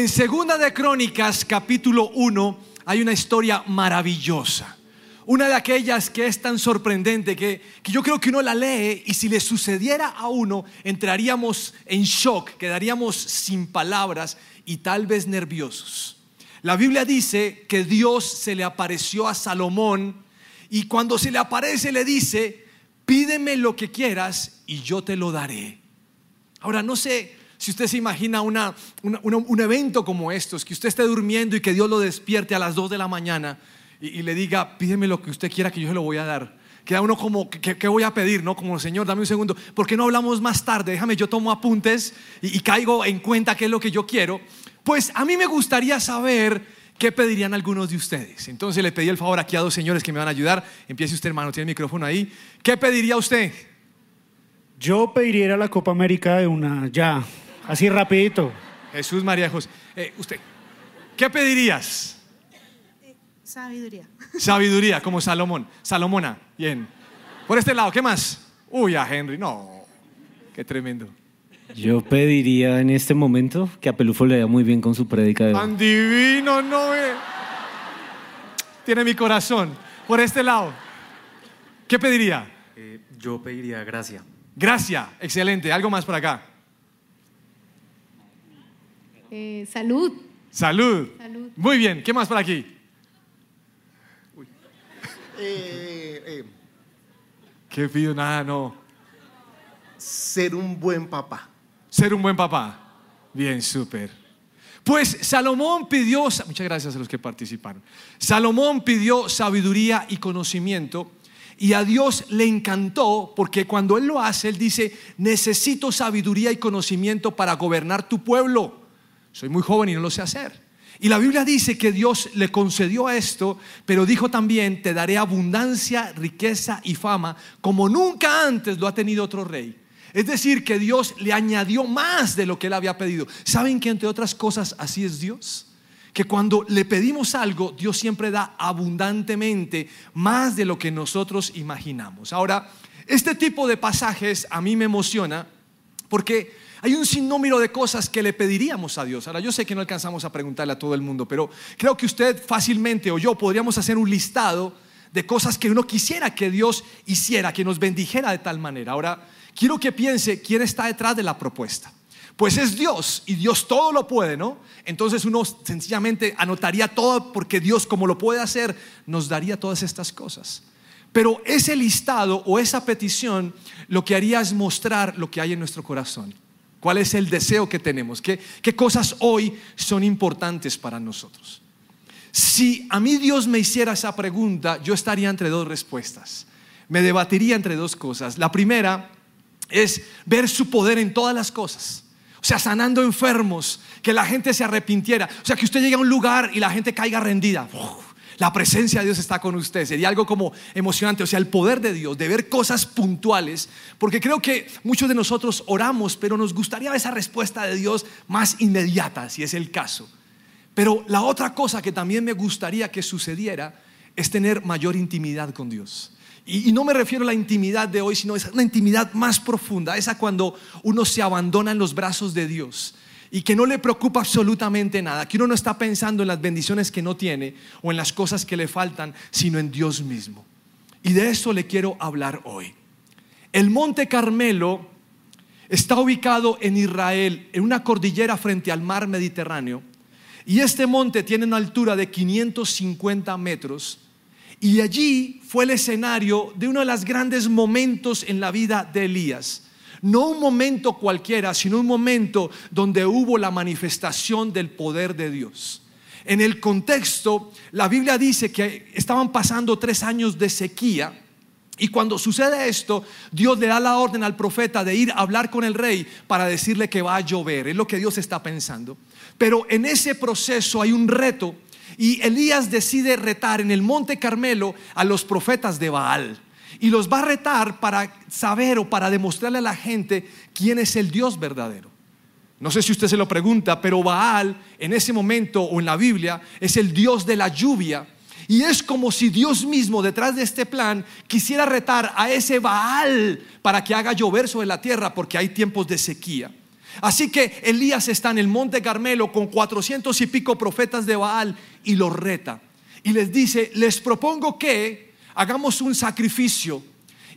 En Segunda de Crónicas, capítulo 1, hay una historia maravillosa. Una de aquellas que es tan sorprendente que, que, yo creo que uno la lee y si le sucediera a uno, entraríamos en shock, quedaríamos sin palabras y tal vez nerviosos. La Biblia dice que Dios se le apareció a Salomón y cuando se le aparece le dice, pídeme lo que quieras y yo te lo daré. Ahora, no sé si usted se imagina un evento como estos, que usted esté durmiendo y que Dios lo despierte a las 2 de la mañana y, le diga, pídeme lo que usted quiera que yo se lo voy a dar. Queda uno como, ¿qué, voy a pedir? ¿No? Como, Señor, dame un segundo. ¿Por qué no hablamos más tarde? Déjame, yo tomo apuntes y, y caigo en cuenta qué es lo que yo quiero. Pues a mí me gustaría saber qué pedirían algunos de ustedes. Entonces le pedí el favor aquí a dos señores que me van a ayudar. Empiece usted, hermano, tiene el micrófono ahí. ¿Qué pediría usted? Yo pediría la Copa América de una, ya, así rapidito. Jesús María José. Eh, usted, ¿qué pedirías? Sabiduría. Sabiduría, como Salomón. Salomona, bien. Por este lado, ¿qué más? Uy, a Henry, no. Qué tremendo. Yo pediría en este momento que a Pelufo le vaya muy bien con su prédica de Tan divino, no eh. Tiene mi corazón. Por este lado, ¿qué pediría? Eh, yo pediría gracia. Gracias, excelente. ¿Algo más por acá? Eh, salud. salud. Muy bien, ¿qué más por aquí? Eh, eh. ¿Qué pido? Nada, no. Ser un buen papá. Ser un buen papá. Bien, súper. Pues Salomón pidió, muchas gracias a los que participaron. Salomón pidió sabiduría y conocimiento y a Dios le encantó porque cuando Él lo hace, Él dice, necesito sabiduría y conocimiento para gobernar tu pueblo. Soy muy joven y no lo sé hacer. Y la Biblia dice que Dios le concedió esto, pero dijo también, te daré abundancia, riqueza y fama, como nunca antes lo ha tenido otro rey. Es decir, que Dios le añadió más de lo que él había pedido. ¿Saben que entre otras cosas así es Dios? que cuando le pedimos algo, Dios siempre da abundantemente más de lo que nosotros imaginamos. Ahora, este tipo de pasajes a mí me emociona porque hay un sinnúmero de cosas que le pediríamos a Dios. Ahora, yo sé que no alcanzamos a preguntarle a todo el mundo, pero creo que usted fácilmente o yo podríamos hacer un listado de cosas que uno quisiera que Dios hiciera, que nos bendijera de tal manera. Ahora, quiero que piense quién está detrás de la propuesta. Pues es Dios y Dios todo lo puede, ¿no? Entonces uno sencillamente anotaría todo porque Dios como lo puede hacer nos daría todas estas cosas. Pero ese listado o esa petición lo que haría es mostrar lo que hay en nuestro corazón. ¿Cuál es el deseo que tenemos? ¿Qué, qué cosas hoy son importantes para nosotros? Si a mí Dios me hiciera esa pregunta, yo estaría entre dos respuestas. Me debatiría entre dos cosas. La primera es ver su poder en todas las cosas. O sea, sanando enfermos, que la gente se arrepintiera. O sea, que usted llegue a un lugar y la gente caiga rendida. La presencia de Dios está con usted. Sería algo como emocionante. O sea, el poder de Dios, de ver cosas puntuales. Porque creo que muchos de nosotros oramos, pero nos gustaría esa respuesta de Dios más inmediata, si es el caso. Pero la otra cosa que también me gustaría que sucediera es tener mayor intimidad con Dios. Y, no me refiero a la intimidad de hoy, sino a una intimidad más profunda, esa cuando uno se abandona en los brazos de Dios y que no le preocupa absolutamente nada, que uno no está pensando en las bendiciones que no tiene o en las cosas que le faltan, sino en Dios mismo. Y de eso le quiero hablar hoy. El Monte Carmelo está ubicado en Israel, en una cordillera frente al mar Mediterráneo, y este monte tiene una altura de 550 metros y allí fue el escenario de uno de los grandes momentos en la vida de Elías. No un momento cualquiera, sino un momento donde hubo la manifestación del poder de Dios. En el contexto, la Biblia dice que estaban pasando tres años de sequía. Y cuando sucede esto, Dios le da la orden al profeta de ir a hablar con el rey para decirle que va a llover. Es lo que Dios está pensando. Pero en ese proceso hay un reto y Elías decide retar en el monte Carmelo a los profetas de Baal. Y los va a retar para saber o para demostrarle a la gente quién es el Dios verdadero. No sé si usted se lo pregunta, pero Baal en ese momento o en la Biblia es el Dios de la lluvia. Y es como si Dios mismo detrás de este plan quisiera retar a ese Baal para que haga llover sobre la tierra porque hay tiempos de sequía. Así que Elías está en el monte Carmelo con cuatrocientos y pico profetas de Baal y los reta. Y les dice, les propongo que hagamos un sacrificio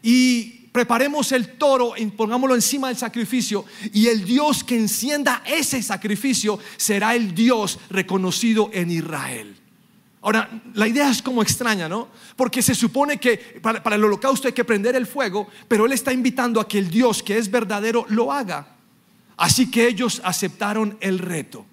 y preparemos el toro y pongámoslo encima del sacrificio y el Dios que encienda ese sacrificio será el Dios reconocido en Israel. Ahora, la idea es como extraña, ¿no? Porque se supone que para, el holocausto hay que prender el fuego, pero Él está invitando a que el Dios que es verdadero lo haga. Así que ellos aceptaron el reto.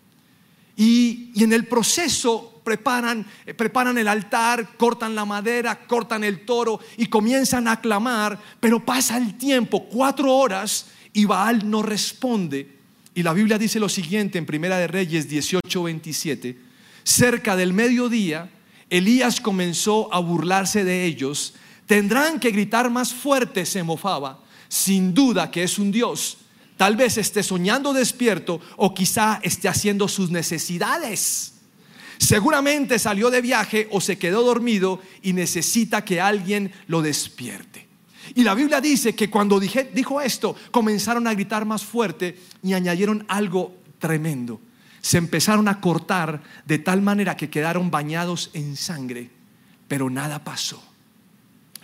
Y en el proceso preparan, eh, preparan el altar, cortan la madera, cortan el toro y comienzan a clamar, pero pasa el tiempo, cuatro horas, y Baal no responde. Y la Biblia dice lo siguiente en Primera de Reyes 18, 27. Cerca del mediodía, Elías comenzó a burlarse de ellos. Tendrán que gritar más fuerte, se mofaba. Sin duda que es un Dios. Tal vez esté soñando despierto o quizá esté haciendo sus necesidades. Seguramente salió de viaje o se quedó dormido y necesita que alguien lo despierte. Y la Biblia dice que cuando dijo esto, comenzaron a gritar más fuerte y añadieron algo tremendo se empezaron a cortar de tal manera que quedaron bañados en sangre, pero nada pasó.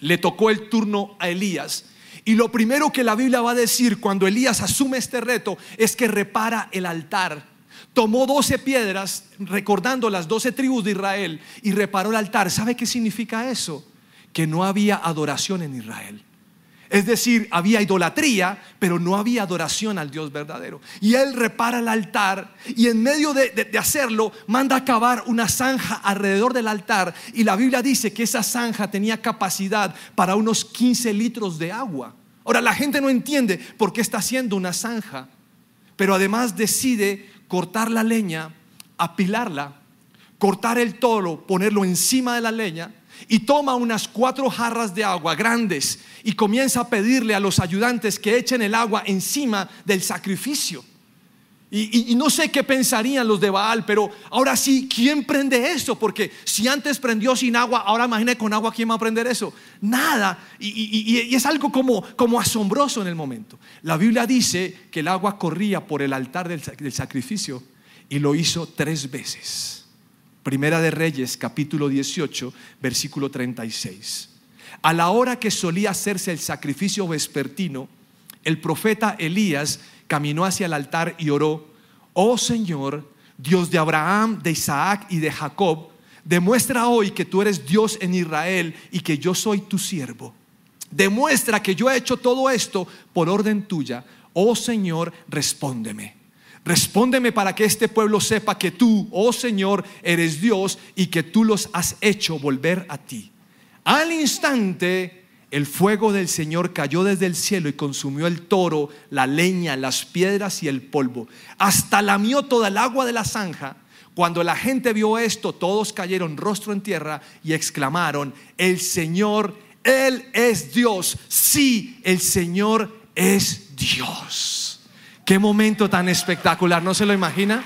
Le tocó el turno a Elías. Y lo primero que la Biblia va a decir cuando Elías asume este reto es que repara el altar. Tomó doce piedras, recordando las doce tribus de Israel, y reparó el altar. ¿Sabe qué significa eso? Que no había adoración en Israel. Es decir, había idolatría, pero no había adoración al Dios verdadero. Y él repara el altar y en medio de, hacerlo manda a cavar una zanja alrededor del altar. Y la Biblia dice que esa zanja tenía capacidad para unos 15 litros de agua. Ahora la gente no entiende por qué está haciendo una zanja, pero además decide cortar la leña, apilarla, cortar el toro, ponerlo encima de la leña y toma unas cuatro jarras de agua grandes y comienza a pedirle a los ayudantes que echen el agua encima del sacrificio. Y, no sé qué pensarían los de Baal, pero ahora sí, ¿quién prende eso? Porque si antes prendió sin agua, ahora imagine con agua, ¿quién va a prender eso? Nada. Y, es algo como, como asombroso en el momento. La Biblia dice que el agua corría por el altar del sacrificio y lo hizo tres veces. Primera de Reyes, capítulo 18, versículo 36. A la hora que solía hacerse el sacrificio vespertino, el profeta Elías caminó hacia el altar y oró, oh Señor, Dios de Abraham, de Isaac y de Jacob, demuestra hoy que tú eres Dios en Israel y que yo soy tu siervo. Demuestra que yo he hecho todo esto por orden tuya. Oh Señor, respóndeme. Respóndeme para que este pueblo sepa que tú, oh Señor, eres Dios y que tú los has hecho volver a ti. Al instante, el fuego del Señor cayó desde el cielo y consumió el toro, la leña, las piedras y el polvo. Hasta lamió toda el agua de la zanja. Cuando la gente vio esto, todos cayeron rostro en tierra y exclamaron, el Señor, Él es Dios. Sí, el Señor es Dios. Qué momento tan espectacular, ¿no se lo imagina?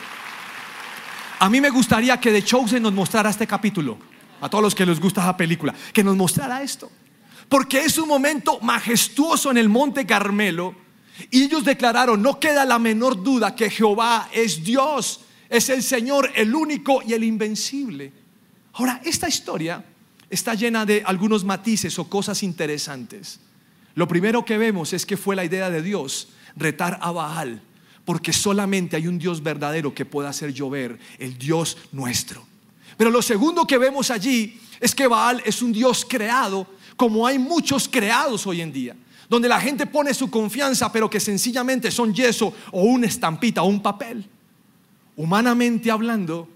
A mí me gustaría que The Chosen nos mostrara este capítulo, a todos los que les gusta esa película, que nos mostrara esto. Porque es un momento majestuoso en el monte Carmelo y ellos declararon, no queda la menor duda que Jehová es Dios, es el Señor, el único y el invencible. Ahora, esta historia está llena de algunos matices o cosas interesantes. Lo primero que vemos es que fue la idea de Dios retar a Baal, porque solamente hay un Dios verdadero que pueda hacer llover, el Dios nuestro. Pero lo segundo que vemos allí es que Baal es un Dios creado, como hay muchos creados hoy en día, donde la gente pone su confianza, pero que sencillamente son yeso o una estampita o un papel. Humanamente hablando,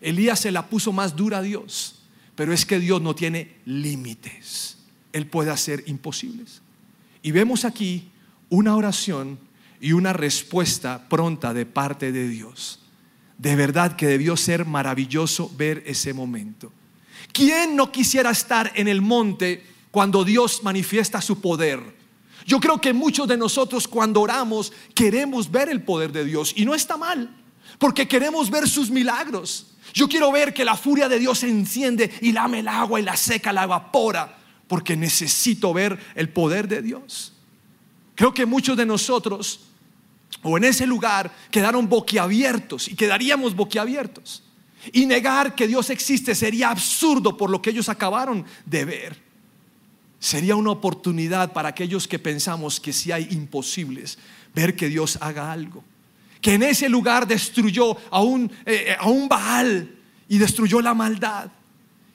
Elías se la puso más dura a Dios, pero es que Dios no tiene límites. Él puede hacer imposibles. Y vemos aquí una oración y una respuesta pronta de parte de Dios. De verdad que debió ser maravilloso ver ese momento. ¿Quién no quisiera estar en el monte cuando Dios manifiesta su poder? Yo creo que muchos de nosotros cuando oramos queremos ver el poder de Dios y no está mal, porque queremos ver sus milagros. Yo quiero ver que la furia de Dios se enciende y lame el agua y la seca, la evapora, porque necesito ver el poder de Dios. Creo que muchos de nosotros o en ese lugar quedaron boquiabiertos y quedaríamos boquiabiertos. Y negar que Dios existe sería absurdo por lo que ellos acabaron de ver. Sería una oportunidad para aquellos que pensamos que si hay imposibles, ver que Dios haga algo. Que en ese lugar destruyó a un, eh, a un Baal y destruyó la maldad.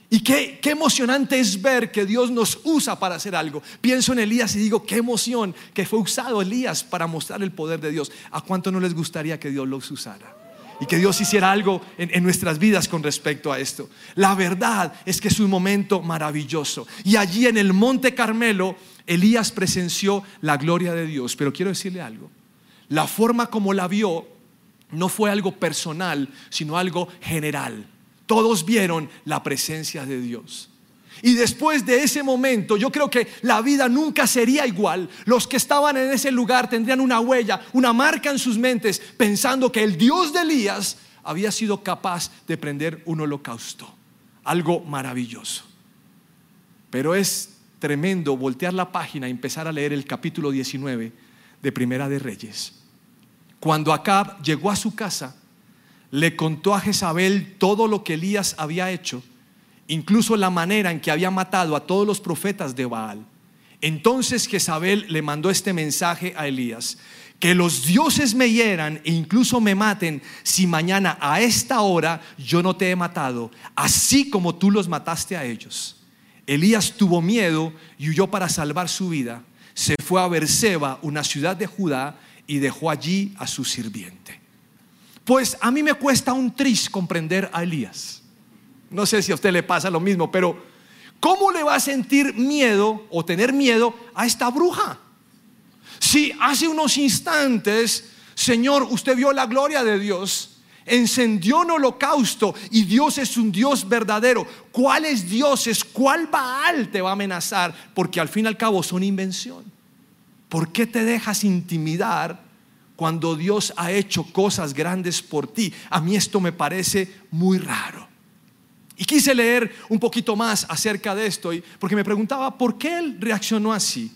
Y qué, qué emocionante es ver que Dios nos usa para hacer algo. Pienso en Elías y digo, qué emoción que fue usado Elías para mostrar el poder de Dios. ¿A cuánto no les gustaría que Dios los usara? Y que Dios hiciera algo en, en nuestras vidas con respecto a esto. La verdad es que es un momento maravilloso. Y allí en el Monte Carmelo, Elías presenció la gloria de Dios. Pero quiero decirle algo. La forma como la vio no fue algo personal, sino algo general. Todos vieron la presencia de Dios. Y después de ese momento, yo creo que la vida nunca sería igual. Los que estaban en ese lugar tendrían una huella, una marca en sus mentes, pensando que el Dios de Elías había sido capaz de prender un holocausto. Algo maravilloso. Pero es tremendo voltear la página y empezar a leer el capítulo 19 de Primera de Reyes. Cuando Acab llegó a su casa, le contó a Jezabel todo lo que Elías había hecho, incluso la manera en que había matado a todos los profetas de Baal. Entonces Jezabel le mandó este mensaje a Elías, que los dioses me hieran e incluso me maten si mañana a esta hora yo no te he matado, así como tú los mataste a ellos. Elías tuvo miedo y huyó para salvar su vida. Se fue a Berseba, una ciudad de Judá, y dejó allí a su sirviente. Pues a mí me cuesta un tris comprender a Elías. No sé si a usted le pasa lo mismo, pero ¿cómo le va a sentir miedo o tener miedo a esta bruja? Si hace unos instantes, Señor, usted vio la gloria de Dios, encendió un holocausto y Dios es un Dios verdadero. ¿Cuáles dioses, cuál Baal te va a amenazar? Porque al fin y al cabo son invención. ¿Por qué te dejas intimidar cuando Dios ha hecho cosas grandes por ti. A mí esto me parece muy raro. Y quise leer un poquito más acerca de esto, porque me preguntaba por qué él reaccionó así.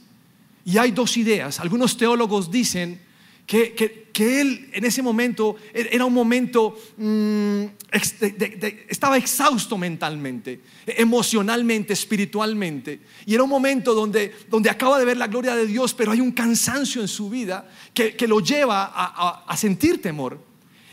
Y hay dos ideas. Algunos teólogos dicen que, que, él en ese momento era un momento, mm, estaba exhausto mentalmente, emocionalmente, espiritualmente. Y era un momento donde, donde acaba de ver la gloria de Dios, pero hay un cansancio en su vida que, que lo lleva a, a, sentir temor.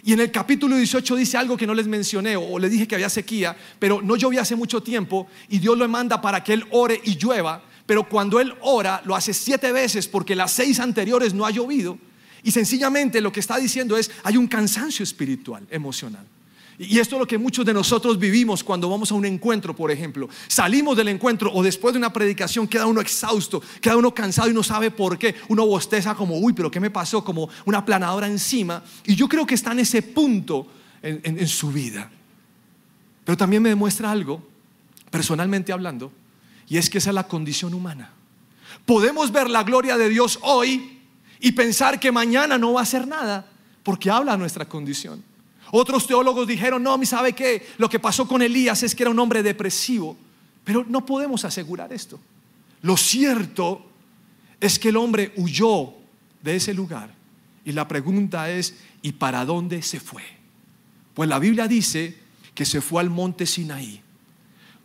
Y en el capítulo 18 dice algo que no les mencioné o le dije que había sequía, pero no llovía hace mucho tiempo y Dios lo manda para que él ore y llueva. Pero cuando él ora, lo hace siete veces porque las seis anteriores no ha llovido. Y sencillamente lo que está diciendo es, hay un cansancio espiritual, emocional. Y esto es lo que muchos de nosotros vivimos cuando vamos a un encuentro, por ejemplo. Salimos del encuentro o después de una predicación queda uno exhausto, queda uno cansado y no sabe por qué. Uno bosteza como, uy, pero ¿qué me pasó? Como una planadora encima. Y yo creo que está en ese punto en, su vida. Pero también me demuestra algo, personalmente hablando, y es que esa es la condición humana. Podemos ver la gloria de Dios hoy y pensar que mañana no va a hacer nada, porque habla nuestra condición. Otros teólogos dijeron, no, ¿sabe qué? Lo que pasó con Elías es que era un hombre depresivo, pero no podemos asegurar esto. Lo cierto es que el hombre huyó de ese lugar y la pregunta es, ¿y para dónde se fue? Pues la Biblia dice que se fue al monte Sinaí,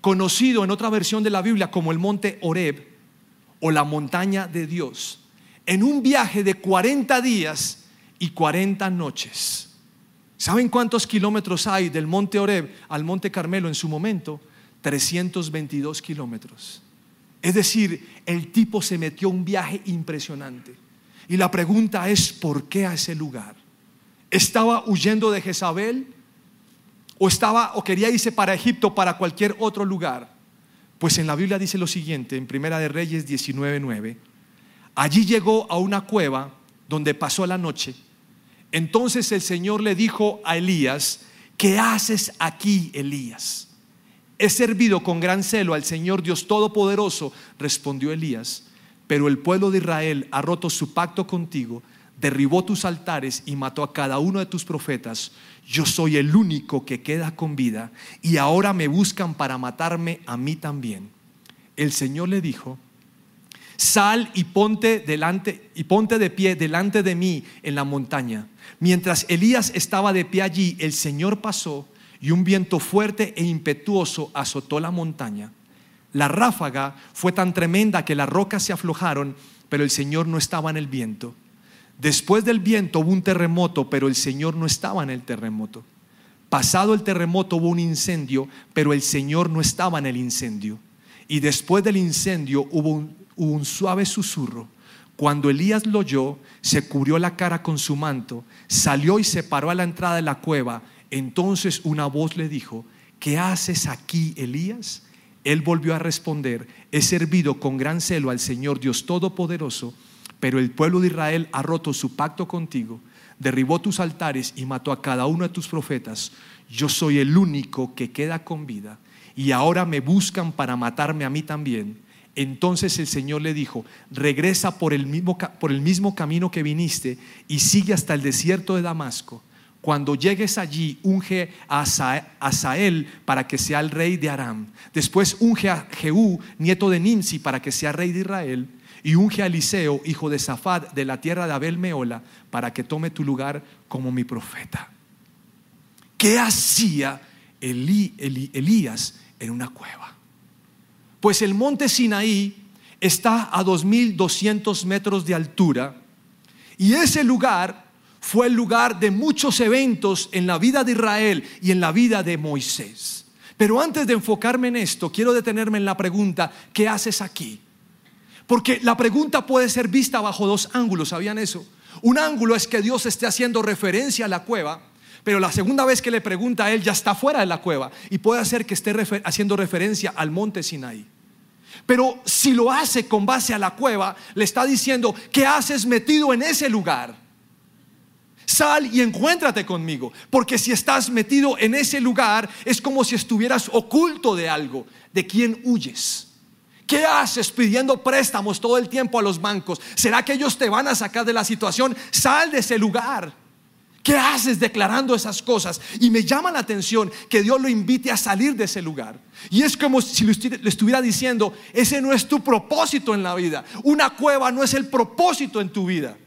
conocido en otra versión de la Biblia como el monte Oreb o la montaña de Dios en un viaje de 40 días y 40 noches. ¿Saben cuántos kilómetros hay del monte Oreb al monte Carmelo en su momento? 322 kilómetros. Es decir, el tipo se metió un viaje impresionante. Y la pregunta es, ¿por qué a ese lugar? ¿Estaba huyendo de Jezabel? ¿O, estaba, o quería irse para Egipto, para cualquier otro lugar? Pues en la Biblia dice lo siguiente, en Primera de Reyes 19.9 Allí llegó a una cueva donde pasó la noche. Entonces el Señor le dijo a Elías, ¿qué haces aquí, Elías? He servido con gran celo al Señor Dios Todopoderoso, respondió Elías, pero el pueblo de Israel ha roto su pacto contigo, derribó tus altares y mató a cada uno de tus profetas. Yo soy el único que queda con vida y ahora me buscan para matarme a mí también. El Señor le dijo, sal y ponte delante y ponte de pie delante de mí en la montaña. Mientras Elías estaba de pie allí, el Señor pasó y un viento fuerte e impetuoso azotó la montaña. La ráfaga fue tan tremenda que las rocas se aflojaron, pero el Señor no estaba en el viento. Después del viento hubo un terremoto, pero el Señor no estaba en el terremoto. Pasado el terremoto hubo un incendio, pero el Señor no estaba en el incendio. Y después del incendio hubo un, hubo un suave susurro. Cuando Elías lo oyó, se cubrió la cara con su manto, salió y se paró a la entrada de la cueva. Entonces una voz le dijo, ¿qué haces aquí, Elías? Él volvió a responder, he servido con gran celo al Señor Dios Todopoderoso, pero el pueblo de Israel ha roto su pacto contigo, derribó tus altares y mató a cada uno de tus profetas. Yo soy el único que queda con vida y ahora me buscan para matarme a mí también. Entonces el Señor le dijo, regresa por el mismo, por el mismo camino que viniste y sigue hasta el desierto de Damasco. Cuando llegues allí, unge a Asa- Asael para que sea el rey de Aram. Después unge a Jehú, nieto de Nimsi, para que sea rey de Israel. Y unge a Eliseo, hijo de Safat, de la tierra de Abel Meola, para que tome tu lugar como mi profeta. ¿Qué hacía Elí- Elí- Elías en una cueva? Pues el monte Sinaí está a 2.200 metros de altura y ese lugar fue el lugar de muchos eventos en la vida de Israel y en la vida de Moisés. Pero antes de enfocarme en esto, quiero detenerme en la pregunta, ¿qué haces aquí? Porque la pregunta puede ser vista bajo dos ángulos, ¿sabían eso? Un ángulo es que Dios esté haciendo referencia a la cueva, pero la segunda vez que le pregunta a él ya está fuera de la cueva y puede ser que esté haciendo referencia al monte Sinaí. Pero si lo hace con base a la cueva, le está diciendo, ¿qué haces metido en ese lugar? Sal y encuéntrate conmigo, porque si estás metido en ese lugar es como si estuvieras oculto de algo, de quien huyes. ¿Qué haces pidiendo préstamos todo el tiempo a los bancos? ¿Será que ellos te van a sacar de la situación? Sal de ese lugar. ¿Qué haces declarando esas cosas? Y me llama la atención que Dios lo invite a salir de ese lugar. Y es como si le estu- le estuviera diciendo, ese no es tu propósito en la vida. Una cueva no es el propósito en tu vida.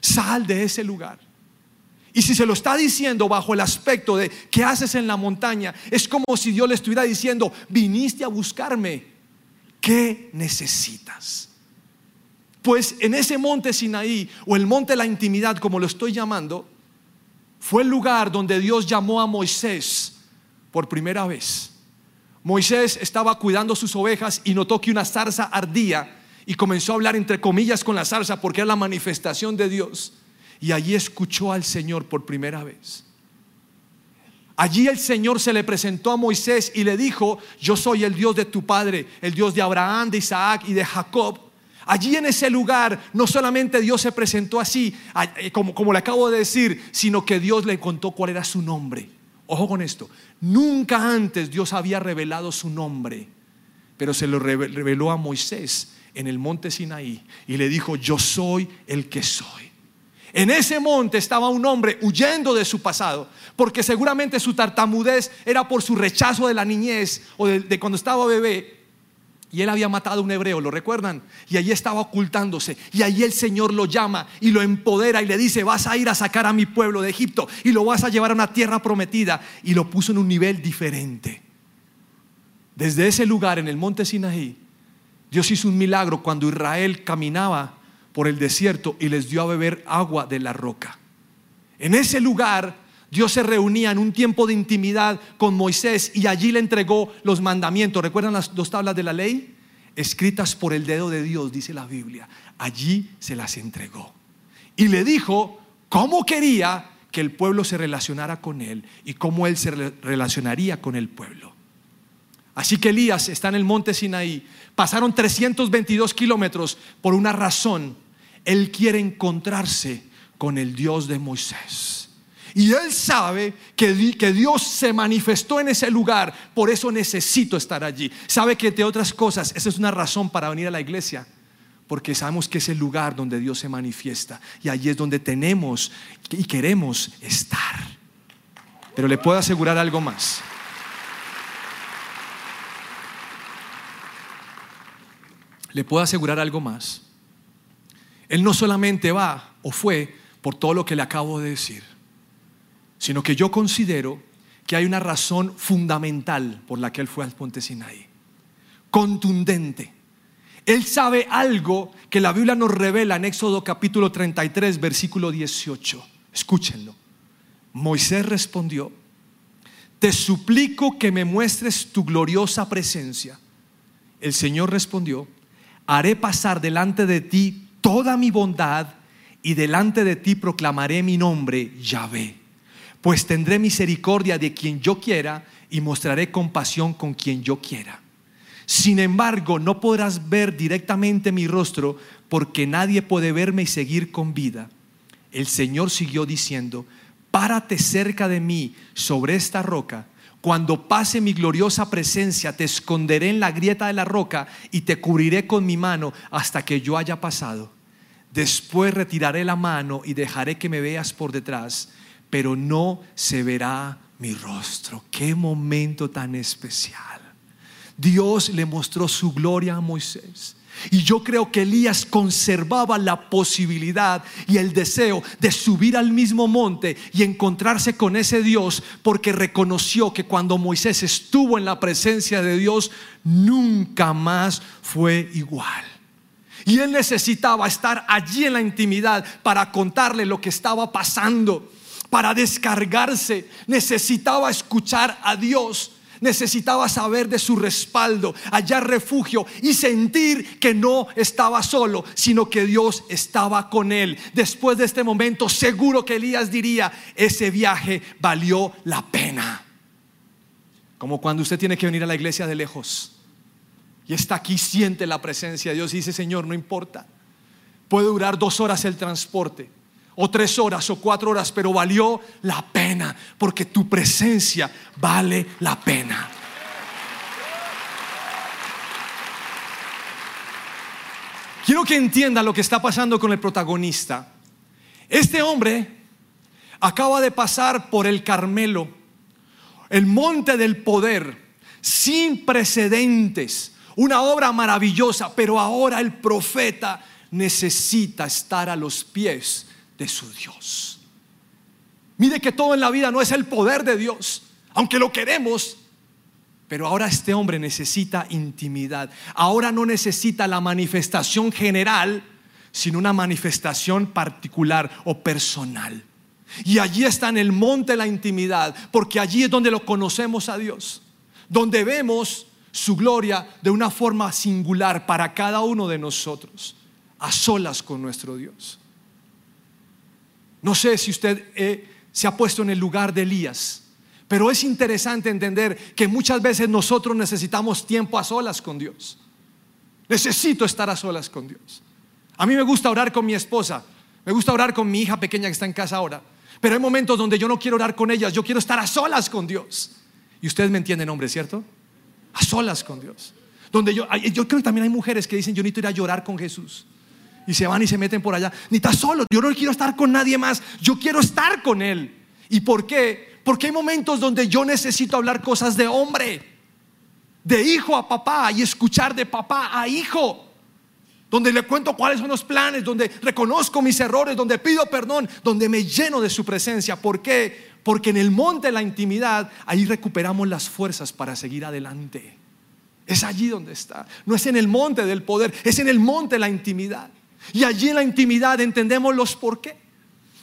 Sal de ese lugar. Y si se lo está diciendo bajo el aspecto de qué haces en la montaña, es como si Dios le estuviera diciendo, viniste a buscarme. ¿Qué necesitas? Pues en ese monte Sinaí o el monte de la intimidad, como lo estoy llamando, fue el lugar donde Dios llamó a Moisés por primera vez. Moisés estaba cuidando sus ovejas y notó que una zarza ardía y comenzó a hablar entre comillas con la zarza porque era la manifestación de Dios. Y allí escuchó al Señor por primera vez. Allí el Señor se le presentó a Moisés y le dijo, yo soy el Dios de tu padre, el Dios de Abraham, de Isaac y de Jacob. Allí en ese lugar no solamente Dios se presentó así, eh, como, como le acabo de decir, sino que Dios le contó cuál era su nombre. Ojo con esto, nunca antes Dios había revelado su nombre, pero se lo reve- reveló a Moisés en el monte Sinaí y le dijo, yo soy el que soy. En ese monte estaba un hombre huyendo de su pasado, porque seguramente su tartamudez era por su rechazo de la niñez o de cuando estaba bebé. Y él había matado a un hebreo, ¿lo recuerdan? Y allí estaba ocultándose. Y allí el Señor lo llama y lo empodera y le dice, vas a ir a sacar a mi pueblo de Egipto y lo vas a llevar a una tierra prometida. Y lo puso en un nivel diferente. Desde ese lugar, en el monte Sinaí, Dios hizo un milagro cuando Israel caminaba por el desierto y les dio a beber agua de la roca. En ese lugar Dios se reunía en un tiempo de intimidad con Moisés y allí le entregó los mandamientos. ¿Recuerdan las dos tablas de la ley? Escritas por el dedo de Dios, dice la Biblia. Allí se las entregó. Y le dijo cómo quería que el pueblo se relacionara con él y cómo él se re- relacionaría con el pueblo. Así que Elías está en el monte Sinaí. Pasaron 322 kilómetros por una razón. Él quiere encontrarse con el Dios de Moisés. Y él sabe que, que Dios se manifestó en ese lugar. Por eso necesito estar allí. Sabe que entre otras cosas, esa es una razón para venir a la iglesia. Porque sabemos que es el lugar donde Dios se manifiesta. Y allí es donde tenemos y queremos estar. Pero le puedo asegurar algo más. le puedo asegurar algo más. Él no solamente va o fue por todo lo que le acabo de decir, sino que yo considero que hay una razón fundamental por la que él fue al monte Sinaí. Contundente. Él sabe algo que la Biblia nos revela en Éxodo capítulo 33, versículo 18. Escúchenlo. Moisés respondió, te suplico que me muestres tu gloriosa presencia. El Señor respondió, haré pasar delante de ti toda mi bondad y delante de ti proclamaré mi nombre, Yahvé. Pues tendré misericordia de quien yo quiera y mostraré compasión con quien yo quiera. Sin embargo, no podrás ver directamente mi rostro porque nadie puede verme y seguir con vida. El Señor siguió diciendo, párate cerca de mí sobre esta roca. Cuando pase mi gloriosa presencia, te esconderé en la grieta de la roca y te cubriré con mi mano hasta que yo haya pasado. Después retiraré la mano y dejaré que me veas por detrás, pero no se verá mi rostro. Qué momento tan especial. Dios le mostró su gloria a Moisés. Y yo creo que Elías conservaba la posibilidad y el deseo de subir al mismo monte y encontrarse con ese Dios porque reconoció que cuando Moisés estuvo en la presencia de Dios, nunca más fue igual. Y él necesitaba estar allí en la intimidad para contarle lo que estaba pasando, para descargarse. Necesitaba escuchar a Dios necesitaba saber de su respaldo, hallar refugio y sentir que no estaba solo, sino que Dios estaba con él. Después de este momento, seguro que Elías diría, ese viaje valió la pena. Como cuando usted tiene que venir a la iglesia de lejos y está aquí, siente la presencia de Dios y dice, Señor, no importa, puede durar dos horas el transporte o tres horas o cuatro horas, pero valió la pena, porque tu presencia vale la pena. Quiero que entienda lo que está pasando con el protagonista. Este hombre acaba de pasar por el Carmelo, el monte del poder, sin precedentes, una obra maravillosa, pero ahora el profeta necesita estar a los pies de su Dios. Mire que todo en la vida no es el poder de Dios, aunque lo queremos. Pero ahora este hombre necesita intimidad. Ahora no necesita la manifestación general, sino una manifestación particular o personal. Y allí está en el monte la intimidad, porque allí es donde lo conocemos a Dios, donde vemos su gloria de una forma singular para cada uno de nosotros, a solas con nuestro Dios. No sé si usted eh, se ha puesto en el lugar de Elías, pero es interesante entender que muchas veces nosotros necesitamos tiempo a solas con Dios. Necesito estar a solas con Dios. A mí me gusta orar con mi esposa, me gusta orar con mi hija pequeña que está en casa ahora, pero hay momentos donde yo no quiero orar con ellas, yo quiero estar a solas con Dios. Y ustedes me entienden, hombre, ¿cierto? A solas con Dios. Donde yo, yo creo que también hay mujeres que dicen, yo necesito ir a llorar con Jesús y se van y se meten por allá. Ni está solo, yo no quiero estar con nadie más, yo quiero estar con Él. ¿Y por qué? Porque hay momentos donde yo necesito hablar cosas de hombre, de hijo a papá y escuchar de papá a hijo. Donde le cuento cuáles son los planes, donde reconozco mis errores, donde pido perdón, donde me lleno de su presencia. ¿Por qué? Porque en el monte de la intimidad, ahí recuperamos las fuerzas para seguir adelante. Es allí donde está. No es en el monte del poder, es en el monte de la intimidad. Y allí en la intimidad entendemos los por qué.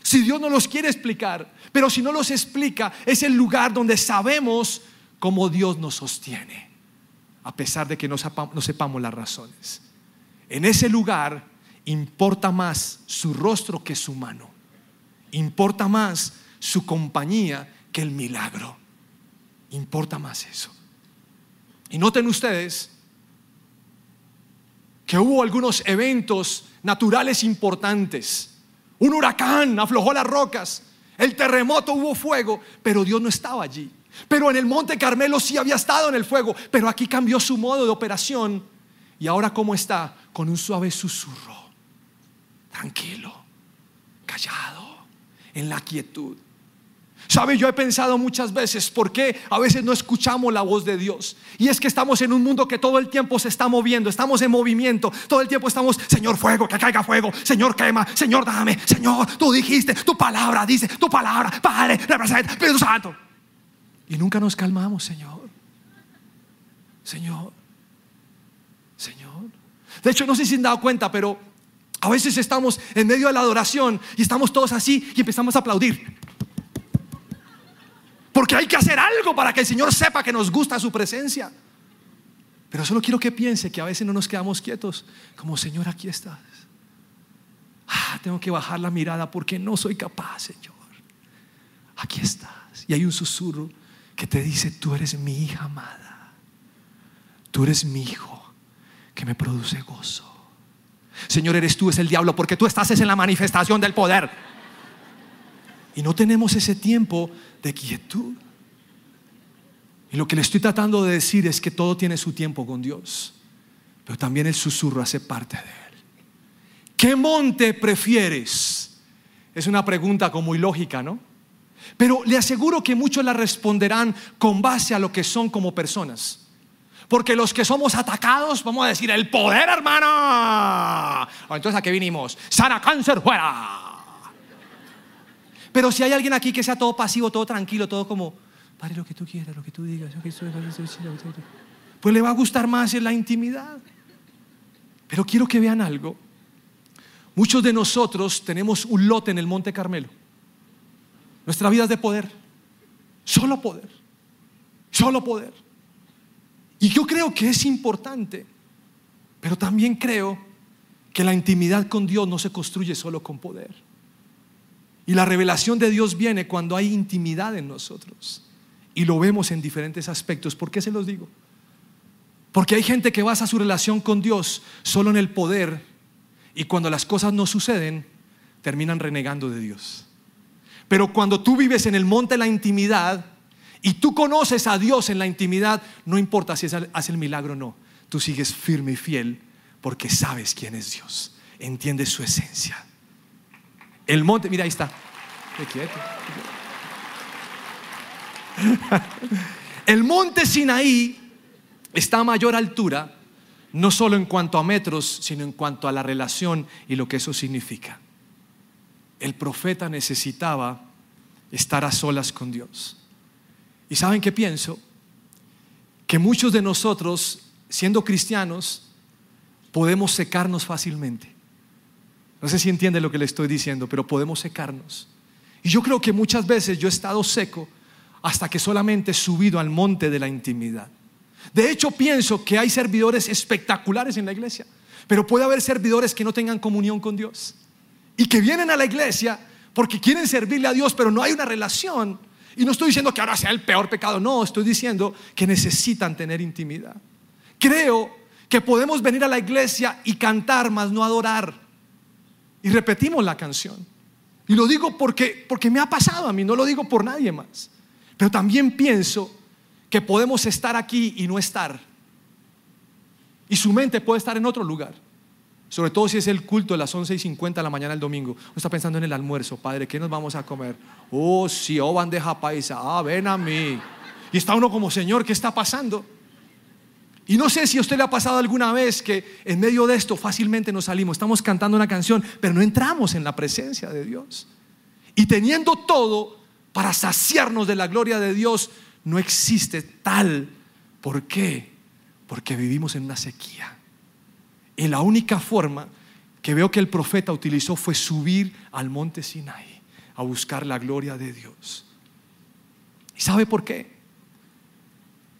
Si Dios no los quiere explicar, pero si no los explica, es el lugar donde sabemos cómo Dios nos sostiene, a pesar de que no sepamos, las razones. En ese lugar importa más su rostro que su mano. Importa más su compañía que el milagro. Importa más eso. Y noten ustedes hubo algunos eventos naturales importantes. Un huracán aflojó las rocas, el terremoto hubo fuego, pero Dios no estaba allí. Pero en el monte Carmelo sí había estado en el fuego, pero aquí cambió su modo de operación. Y ahora cómo está? Con un suave susurro, tranquilo, callado, en la quietud. Sabe, yo he pensado muchas veces por qué a veces no escuchamos la voz de Dios. Y es que estamos en un mundo que todo el tiempo se está moviendo, estamos en movimiento, todo el tiempo estamos, Señor, fuego, que caiga fuego, Señor, quema, Señor, dame, Señor, tú dijiste, tu palabra dice, tu palabra, Padre, representa, Espíritu Santo. Y nunca nos calmamos, Señor. Señor, Señor. De hecho, no sé si han dado cuenta, pero a veces estamos en medio de la adoración y estamos todos así y empezamos a aplaudir. Porque hay que hacer algo para que el Señor sepa que nos gusta su presencia. Pero solo quiero que piense que a veces no nos quedamos quietos, como Señor, aquí estás. Ah, tengo que bajar la mirada porque no soy capaz, Señor. Aquí estás. Y hay un susurro que te dice, tú eres mi hija amada. Tú eres mi hijo que me produce gozo. Señor, eres tú, es el diablo, porque tú estás en la manifestación del poder. Y no tenemos ese tiempo de quietud. Y lo que le estoy tratando de decir es que todo tiene su tiempo con Dios, pero también el susurro hace parte de él. ¿Qué monte prefieres? Es una pregunta como muy lógica, ¿no? Pero le aseguro que muchos la responderán con base a lo que son como personas. Porque los que somos atacados, vamos a decir, el poder, hermano. Entonces, ¿a qué vinimos? Sana cáncer fuera. Pero si hay alguien aquí que sea todo pasivo, todo tranquilo, todo como, Padre, lo que tú quieras, lo que tú digas, pues le va a gustar más la intimidad. Pero quiero que vean algo. Muchos de nosotros tenemos un lote en el Monte Carmelo. Nuestra vida es de poder. Solo poder. Solo poder. Y yo creo que es importante, pero también creo que la intimidad con Dios no se construye solo con poder. Y la revelación de Dios viene cuando hay intimidad en nosotros. Y lo vemos en diferentes aspectos. ¿Por qué se los digo? Porque hay gente que basa su relación con Dios solo en el poder y cuando las cosas no suceden, terminan renegando de Dios. Pero cuando tú vives en el monte de la intimidad y tú conoces a Dios en la intimidad, no importa si hace el milagro o no, tú sigues firme y fiel porque sabes quién es Dios, entiendes su esencia. El monte, mira, ahí está. El monte Sinaí está a mayor altura, no solo en cuanto a metros, sino en cuanto a la relación y lo que eso significa. El profeta necesitaba estar a solas con Dios. ¿Y saben qué pienso? Que muchos de nosotros, siendo cristianos, podemos secarnos fácilmente. No sé si entiende lo que le estoy diciendo, pero podemos secarnos. Y yo creo que muchas veces yo he estado seco hasta que solamente he subido al monte de la intimidad. De hecho, pienso que hay servidores espectaculares en la iglesia, pero puede haber servidores que no tengan comunión con Dios y que vienen a la iglesia porque quieren servirle a Dios, pero no hay una relación. Y no estoy diciendo que ahora sea el peor pecado, no, estoy diciendo que necesitan tener intimidad. Creo que podemos venir a la iglesia y cantar, mas no adorar y repetimos la canción. Y lo digo porque, porque me ha pasado a mí, no lo digo por nadie más. Pero también pienso que podemos estar aquí y no estar. Y su mente puede estar en otro lugar. Sobre todo si es el culto de las 11 y 50 de la mañana del domingo. Uno está pensando en el almuerzo, Padre, ¿qué nos vamos a comer? Oh, sí, oh, bandeja paisa. Ah, ven a mí. Y está uno como, Señor, ¿qué está pasando? Y no sé si a usted le ha pasado alguna vez que en medio de esto fácilmente nos salimos, estamos cantando una canción, pero no entramos en la presencia de Dios. Y teniendo todo para saciarnos de la gloria de Dios, no existe tal. ¿Por qué? Porque vivimos en una sequía. Y la única forma que veo que el profeta utilizó fue subir al monte Sinai a buscar la gloria de Dios. ¿Y sabe por qué?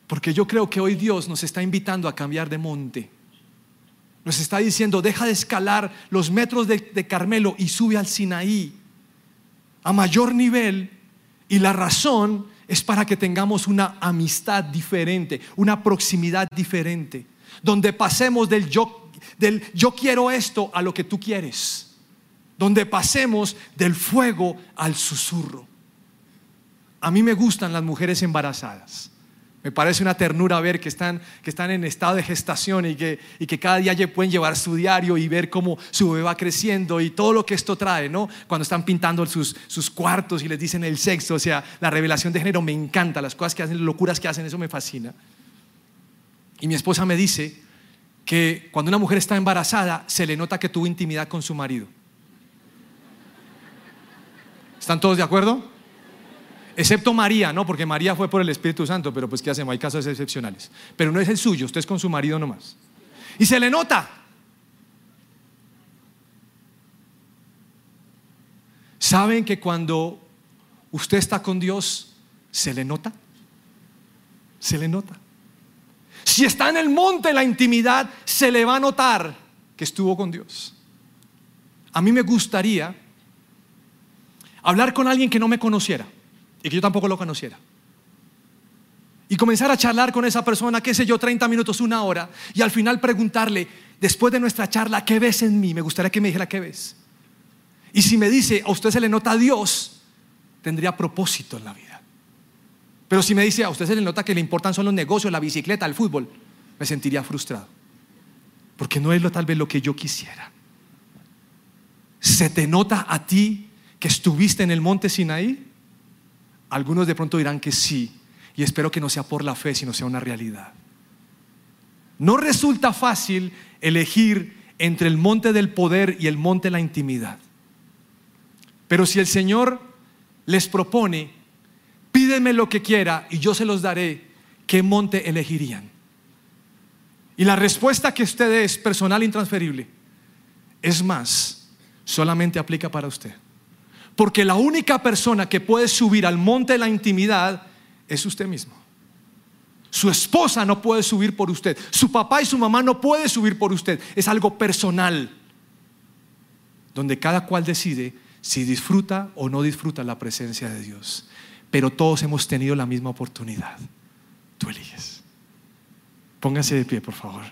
Porque yo creo que hoy Dios nos está invitando a cambiar de monte. Nos está diciendo, deja de escalar los metros de, Carmelo y sube al Sinaí a mayor nivel. Y la razón es para que tengamos una amistad diferente, una proximidad diferente, donde pasemos del yo, del yo quiero esto a lo que tú quieres, donde pasemos del fuego al susurro. A mí me gustan las mujeres embarazadas. Me parece una ternura ver que están, que están en estado de gestación y que, y que cada día pueden llevar su diario y ver cómo su bebé va creciendo y todo lo que esto trae, ¿no? Cuando están pintando sus, sus cuartos y les dicen el sexo, o sea, la revelación de género me encanta, las cosas que hacen, las locuras que hacen, eso me fascina. Y mi esposa me dice que cuando una mujer está embarazada se le nota que tuvo intimidad con su marido. ¿Están todos de acuerdo? Excepto María, ¿no? Porque María fue por el Espíritu Santo, pero pues ¿qué hacemos? Hay casos excepcionales. Pero no es el suyo, usted es con su marido nomás. Y se le nota. ¿Saben que cuando usted está con Dios, se le nota? Se le nota. Si está en el monte la intimidad, se le va a notar que estuvo con Dios. A mí me gustaría hablar con alguien que no me conociera y que yo tampoco lo conociera. Y comenzar a charlar con esa persona, qué sé yo, 30 minutos, una hora, y al final preguntarle, después de nuestra charla, ¿qué ves en mí? Me gustaría que me dijera qué ves. Y si me dice, a usted se le nota a Dios, tendría propósito en la vida. Pero si me dice, a usted se le nota que le importan son los negocios, la bicicleta, el fútbol, me sentiría frustrado. Porque no es lo, tal vez lo que yo quisiera. ¿Se te nota a ti que estuviste en el monte Sinaí? Algunos de pronto dirán que sí, y espero que no sea por la fe, sino sea una realidad. No resulta fácil elegir entre el monte del poder y el monte de la intimidad. Pero si el Señor les propone, pídeme lo que quiera y yo se los daré, ¿qué monte elegirían? Y la respuesta que usted es personal e intransferible. Es más, solamente aplica para usted. Porque la única persona que puede subir al monte de la intimidad es usted mismo. Su esposa no puede subir por usted. Su papá y su mamá no pueden subir por usted. Es algo personal. Donde cada cual decide si disfruta o no disfruta la presencia de Dios. Pero todos hemos tenido la misma oportunidad. Tú eliges. Póngase de pie, por favor.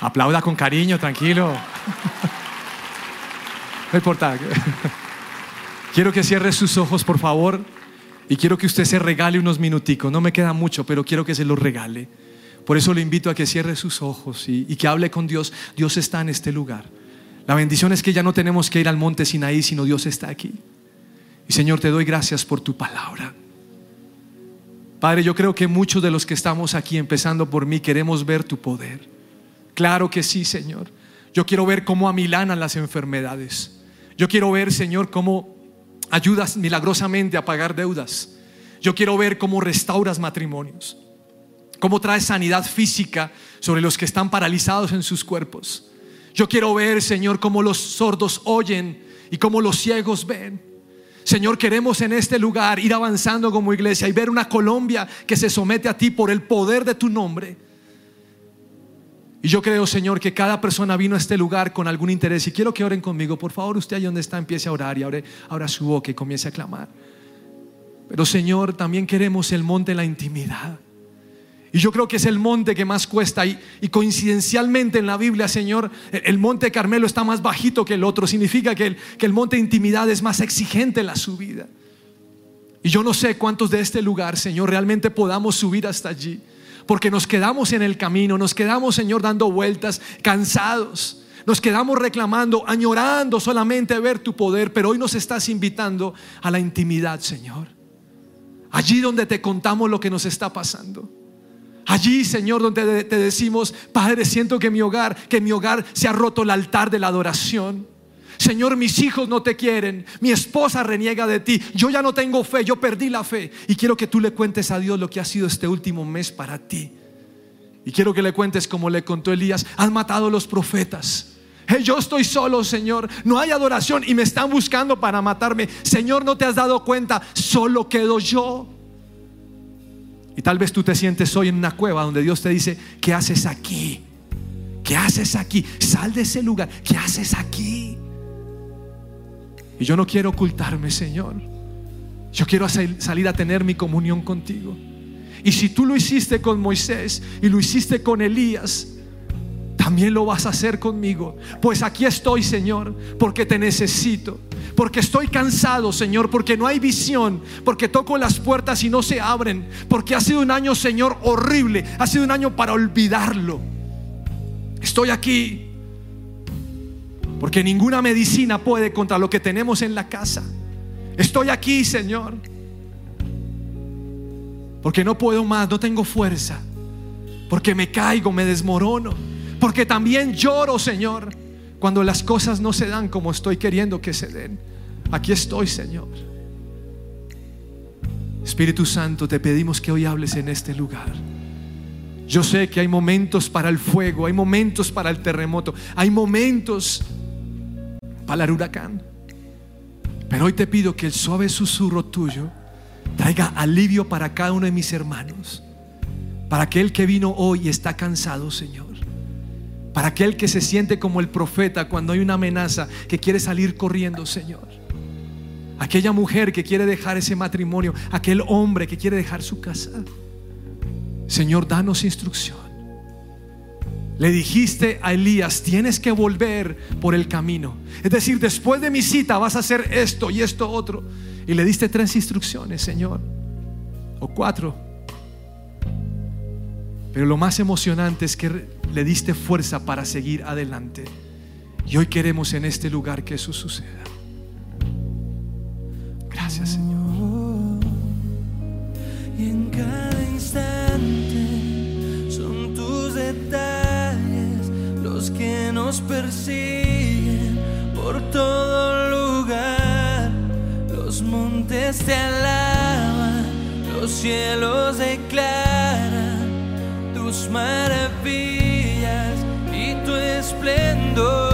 Aplauda con cariño, tranquilo. No importa. Quiero que cierre sus ojos, por favor. Y quiero que usted se regale unos minuticos. No me queda mucho, pero quiero que se los regale. Por eso le invito a que cierre sus ojos y, que hable con Dios. Dios está en este lugar. La bendición es que ya no tenemos que ir al monte Sinaí, sino Dios está aquí. Y Señor, te doy gracias por tu palabra. Padre, yo creo que muchos de los que estamos aquí, empezando por mí, queremos ver tu poder. Claro que sí, Señor. Yo quiero ver cómo amilanan las enfermedades. Yo quiero ver, Señor, cómo ayudas milagrosamente a pagar deudas. Yo quiero ver cómo restauras matrimonios. Cómo traes sanidad física sobre los que están paralizados en sus cuerpos. Yo quiero ver, Señor, cómo los sordos oyen y cómo los ciegos ven. Señor, queremos en este lugar ir avanzando como iglesia y ver una Colombia que se somete a ti por el poder de tu nombre. Y yo creo, Señor, que cada persona vino a este lugar con algún interés. Y quiero que oren conmigo. Por favor, usted ahí donde está, empiece a orar y abre, abra su boca y comience a clamar. Pero, Señor, también queremos el monte de la intimidad. Y yo creo que es el monte que más cuesta. Y, coincidencialmente en la Biblia, Señor, el monte Carmelo está más bajito que el otro. Significa que el, que el monte de intimidad es más exigente en la subida. Y yo no sé cuántos de este lugar, Señor, realmente podamos subir hasta allí porque nos quedamos en el camino, nos quedamos, Señor, dando vueltas, cansados. Nos quedamos reclamando, añorando solamente ver tu poder, pero hoy nos estás invitando a la intimidad, Señor. Allí donde te contamos lo que nos está pasando. Allí, Señor, donde te decimos, Padre, siento que mi hogar, que mi hogar se ha roto el altar de la adoración. Señor, mis hijos no te quieren, mi esposa reniega de ti, yo ya no tengo fe, yo perdí la fe. Y quiero que tú le cuentes a Dios lo que ha sido este último mes para ti. Y quiero que le cuentes como le contó Elías, han matado a los profetas. yo estoy solo, Señor. No hay adoración y me están buscando para matarme. Señor, no te has dado cuenta, solo quedo yo. Y tal vez tú te sientes hoy en una cueva donde Dios te dice, ¿qué haces aquí? ¿Qué haces aquí? Sal de ese lugar. ¿Qué haces aquí? Y yo no quiero ocultarme, Señor. Yo quiero salir a tener mi comunión contigo. Y si tú lo hiciste con Moisés y lo hiciste con Elías, también lo vas a hacer conmigo. Pues aquí estoy, Señor, porque te necesito. Porque estoy cansado, Señor, porque no hay visión, porque toco las puertas y no se abren, porque ha sido un año, Señor, horrible, ha sido un año para olvidarlo. Estoy aquí porque ninguna medicina puede contra lo que tenemos en la casa. Estoy aquí, Señor, porque no puedo más, no tengo fuerza, porque me caigo, me desmorono, porque también lloro, Señor, cuando las cosas no se dan como estoy queriendo que se den. Aquí estoy, Señor. Espíritu Santo, te pedimos que hoy hables en este lugar. Yo sé que hay momentos para el fuego, hay momentos para el terremoto, hay momentos para el huracán. Pero hoy te pido que el suave susurro tuyo traiga alivio para cada uno de mis hermanos. Para aquel que vino hoy y está cansado, Señor. Para aquel que se siente como el profeta cuando hay una amenaza que quiere salir corriendo, Señor. Aquella mujer que quiere dejar ese matrimonio, aquel hombre que quiere dejar su casa. Señor, danos instrucción. Le dijiste a Elías, tienes que volver por el camino. Es decir, después de mi cita vas a hacer esto y esto otro. Y le diste tres instrucciones, Señor. O cuatro. Pero lo más emocionante es que le diste fuerza para seguir adelante. Y hoy queremos en este lugar que eso suceda. Gracias, Señor. Nos persiguen por todo lugar. Los montes te alaban, los cielos declaran tus maravillas y tu esplendor.